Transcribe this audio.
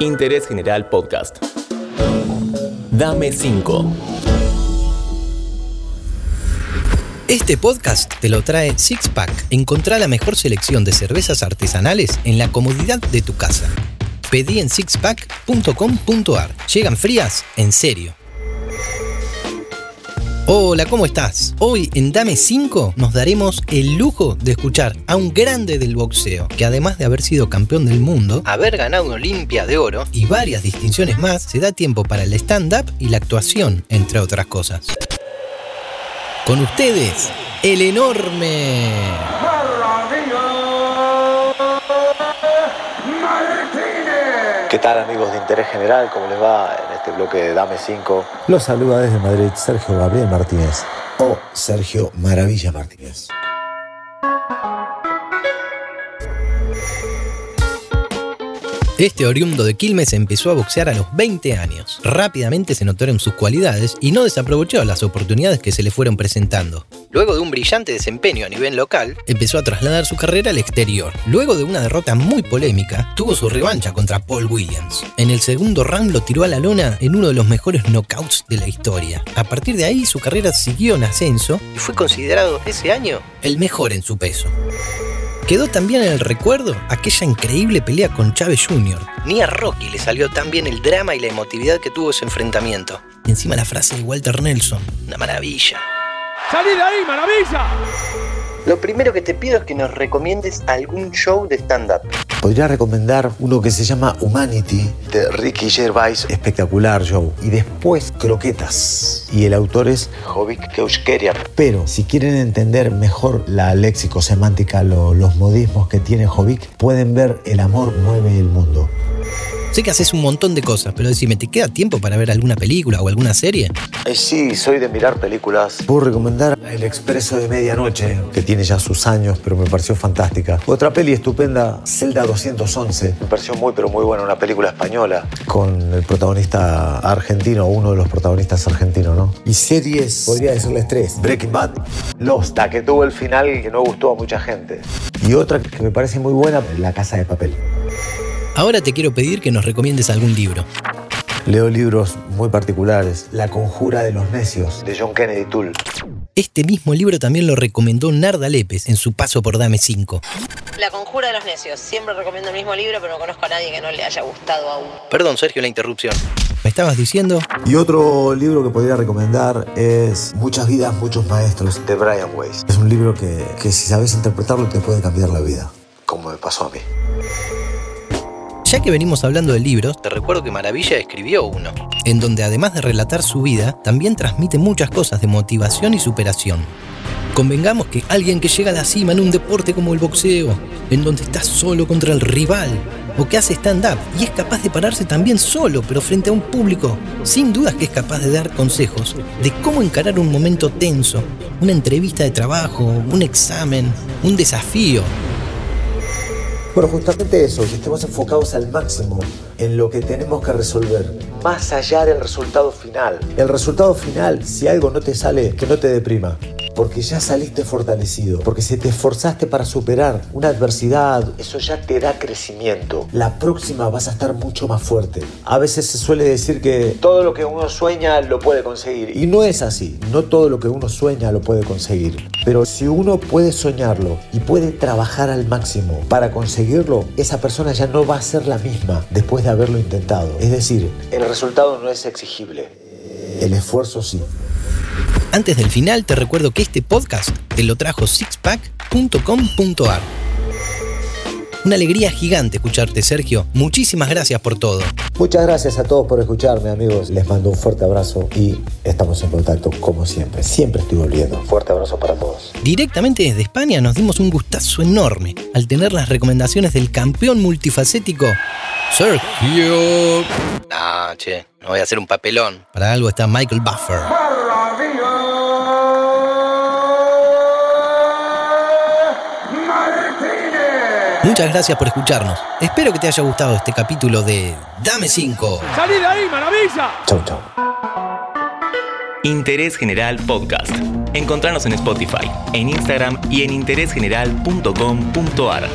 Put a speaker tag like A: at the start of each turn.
A: Interés General Podcast. Dame 5.
B: Este podcast te lo trae Sixpack. Encontrá la mejor selección de cervezas artesanales en la comodidad de tu casa. Pedí en sixpack.com.ar. Llegan frías, en serio. Hola, ¿cómo estás? Hoy en Dame 5 nos daremos el lujo de escuchar a un grande del boxeo, que además de haber sido campeón del mundo, haber ganado Olimpia de oro y varias distinciones más, se da tiempo para el stand-up y la actuación, entre otras cosas. Con ustedes, el enorme...
C: tal amigos de Interés General? ¿Cómo les va en este bloque de Dame 5?
D: Los saluda desde Madrid Sergio Gabriel Martínez o Sergio Maravilla Martínez.
B: Este oriundo de Quilmes empezó a boxear a los 20 años. Rápidamente se notaron sus cualidades y no desaprovechó las oportunidades que se le fueron presentando. Luego de un brillante desempeño a nivel local, empezó a trasladar su carrera al exterior. Luego de una derrota muy polémica, tuvo su revancha contra Paul Williams. En el segundo round lo tiró a la lona en uno de los mejores knockouts de la historia. A partir de ahí su carrera siguió en ascenso y fue considerado ese año el mejor en su peso. Quedó también en el recuerdo aquella increíble pelea con Chávez Jr. Ni a Rocky le salió tan bien el drama y la emotividad que tuvo ese enfrentamiento. Y encima la frase de Walter Nelson, una maravilla.
E: ¡Salí de ahí, maravilla!
B: Lo primero que te pido es que nos recomiendes algún show de stand-up.
D: Podría recomendar uno que se llama Humanity de Ricky Gervais, espectacular show. Y después Croquetas. Y el autor es
C: Jovic Keushkerian.
D: Pero si quieren entender mejor la léxico-semántica, lo- los modismos que tiene Jovic, pueden ver El amor mueve el mundo.
B: Sé que haces un montón de cosas, pero decime, ¿te queda tiempo para ver alguna película o alguna serie?
C: Eh, sí, soy de mirar películas.
D: Puedo recomendar El Expreso de Medianoche, que tiene ya sus años, pero me pareció fantástica. Otra peli estupenda, Celda 211,
C: Me pareció muy, pero muy buena, una película española.
D: con el protagonista argentino, uno de los protagonistas argentinos, ¿no? Y series, podría decirles tres. Breaking Bad, Lost,
C: La que tuvo el final que no gustó a mucha gente.
D: y otra que me parece muy buena, La Casa de Papel.
B: Ahora te quiero pedir que nos recomiendes algún libro.
D: Leo libros muy particulares. La Conjura de los Necios.
C: De John Kennedy Toole.
B: Este mismo libro también lo recomendó Narda Lepes en su paso por Dame 5.
F: La conjura de los necios. Siempre recomiendo el mismo libro, pero no conozco a nadie que no le haya gustado aún.
B: Perdón, Sergio, la interrupción. ¿Me estabas diciendo?
D: Y otro libro que podría recomendar es Muchas vidas, muchos maestros.
C: De Brian Weiss.
D: Es un libro que, que si sabes interpretarlo te puede cambiar la vida.
C: Como me pasó a mí.
B: Ya que venimos hablando de libros, te recuerdo que Maravilla escribió uno, en donde además de relatar su vida, también transmite muchas cosas de motivación y superación. Convengamos que alguien que llega a la cima en un deporte como el boxeo, en donde está solo contra el rival, o que hace stand-up y es capaz de pararse también solo, pero frente a un público, sin dudas que es capaz de dar consejos de cómo encarar un momento tenso, una entrevista de trabajo, un examen, un desafío,
D: Bueno, justamente eso, que estemos enfocados al máximo en lo que tenemos que resolver.
C: Más allá del resultado final.
D: El resultado final, si algo no te sale, que no te deprima. Porque ya saliste fortalecido, porque si te esforzaste para superar una adversidad,
C: Eso ya te da crecimiento.
D: la próxima vas a estar mucho más fuerte. A veces se suele decir que...
C: Todo lo que uno sueña lo puede conseguir.
D: Y no es así, no todo lo que uno sueña lo puede conseguir. Pero si uno puede soñarlo y puede trabajar al máximo para conseguirlo, esa persona ya no va a ser la misma después de haberlo intentado. Es decir,
C: El resultado no es exigible.
D: el esfuerzo sí.
B: Antes del final, te recuerdo que este podcast te lo trajo sixpack.com.ar. Una alegría gigante escucharte, Sergio. Muchísimas gracias por todo.
D: Muchas gracias a todos por escucharme, amigos. Les mando un fuerte abrazo y estamos en contacto como siempre. Siempre estoy volviendo.
C: Fuerte abrazo para todos.
B: Directamente desde España nos dimos un gustazo enorme al tener las recomendaciones del campeón multifacético Sergio. Ah, che, no voy a hacer un papelón. Para algo está Michael Buffer. Muchas gracias por escucharnos. Espero que te haya gustado este capítulo de Dame 5.
E: ¡Salí de ahí, maravilla!
D: Chau, chau.
A: Interés General Podcast. Encontrarnos en Spotify, en Instagram y en interésgeneral.com.ar.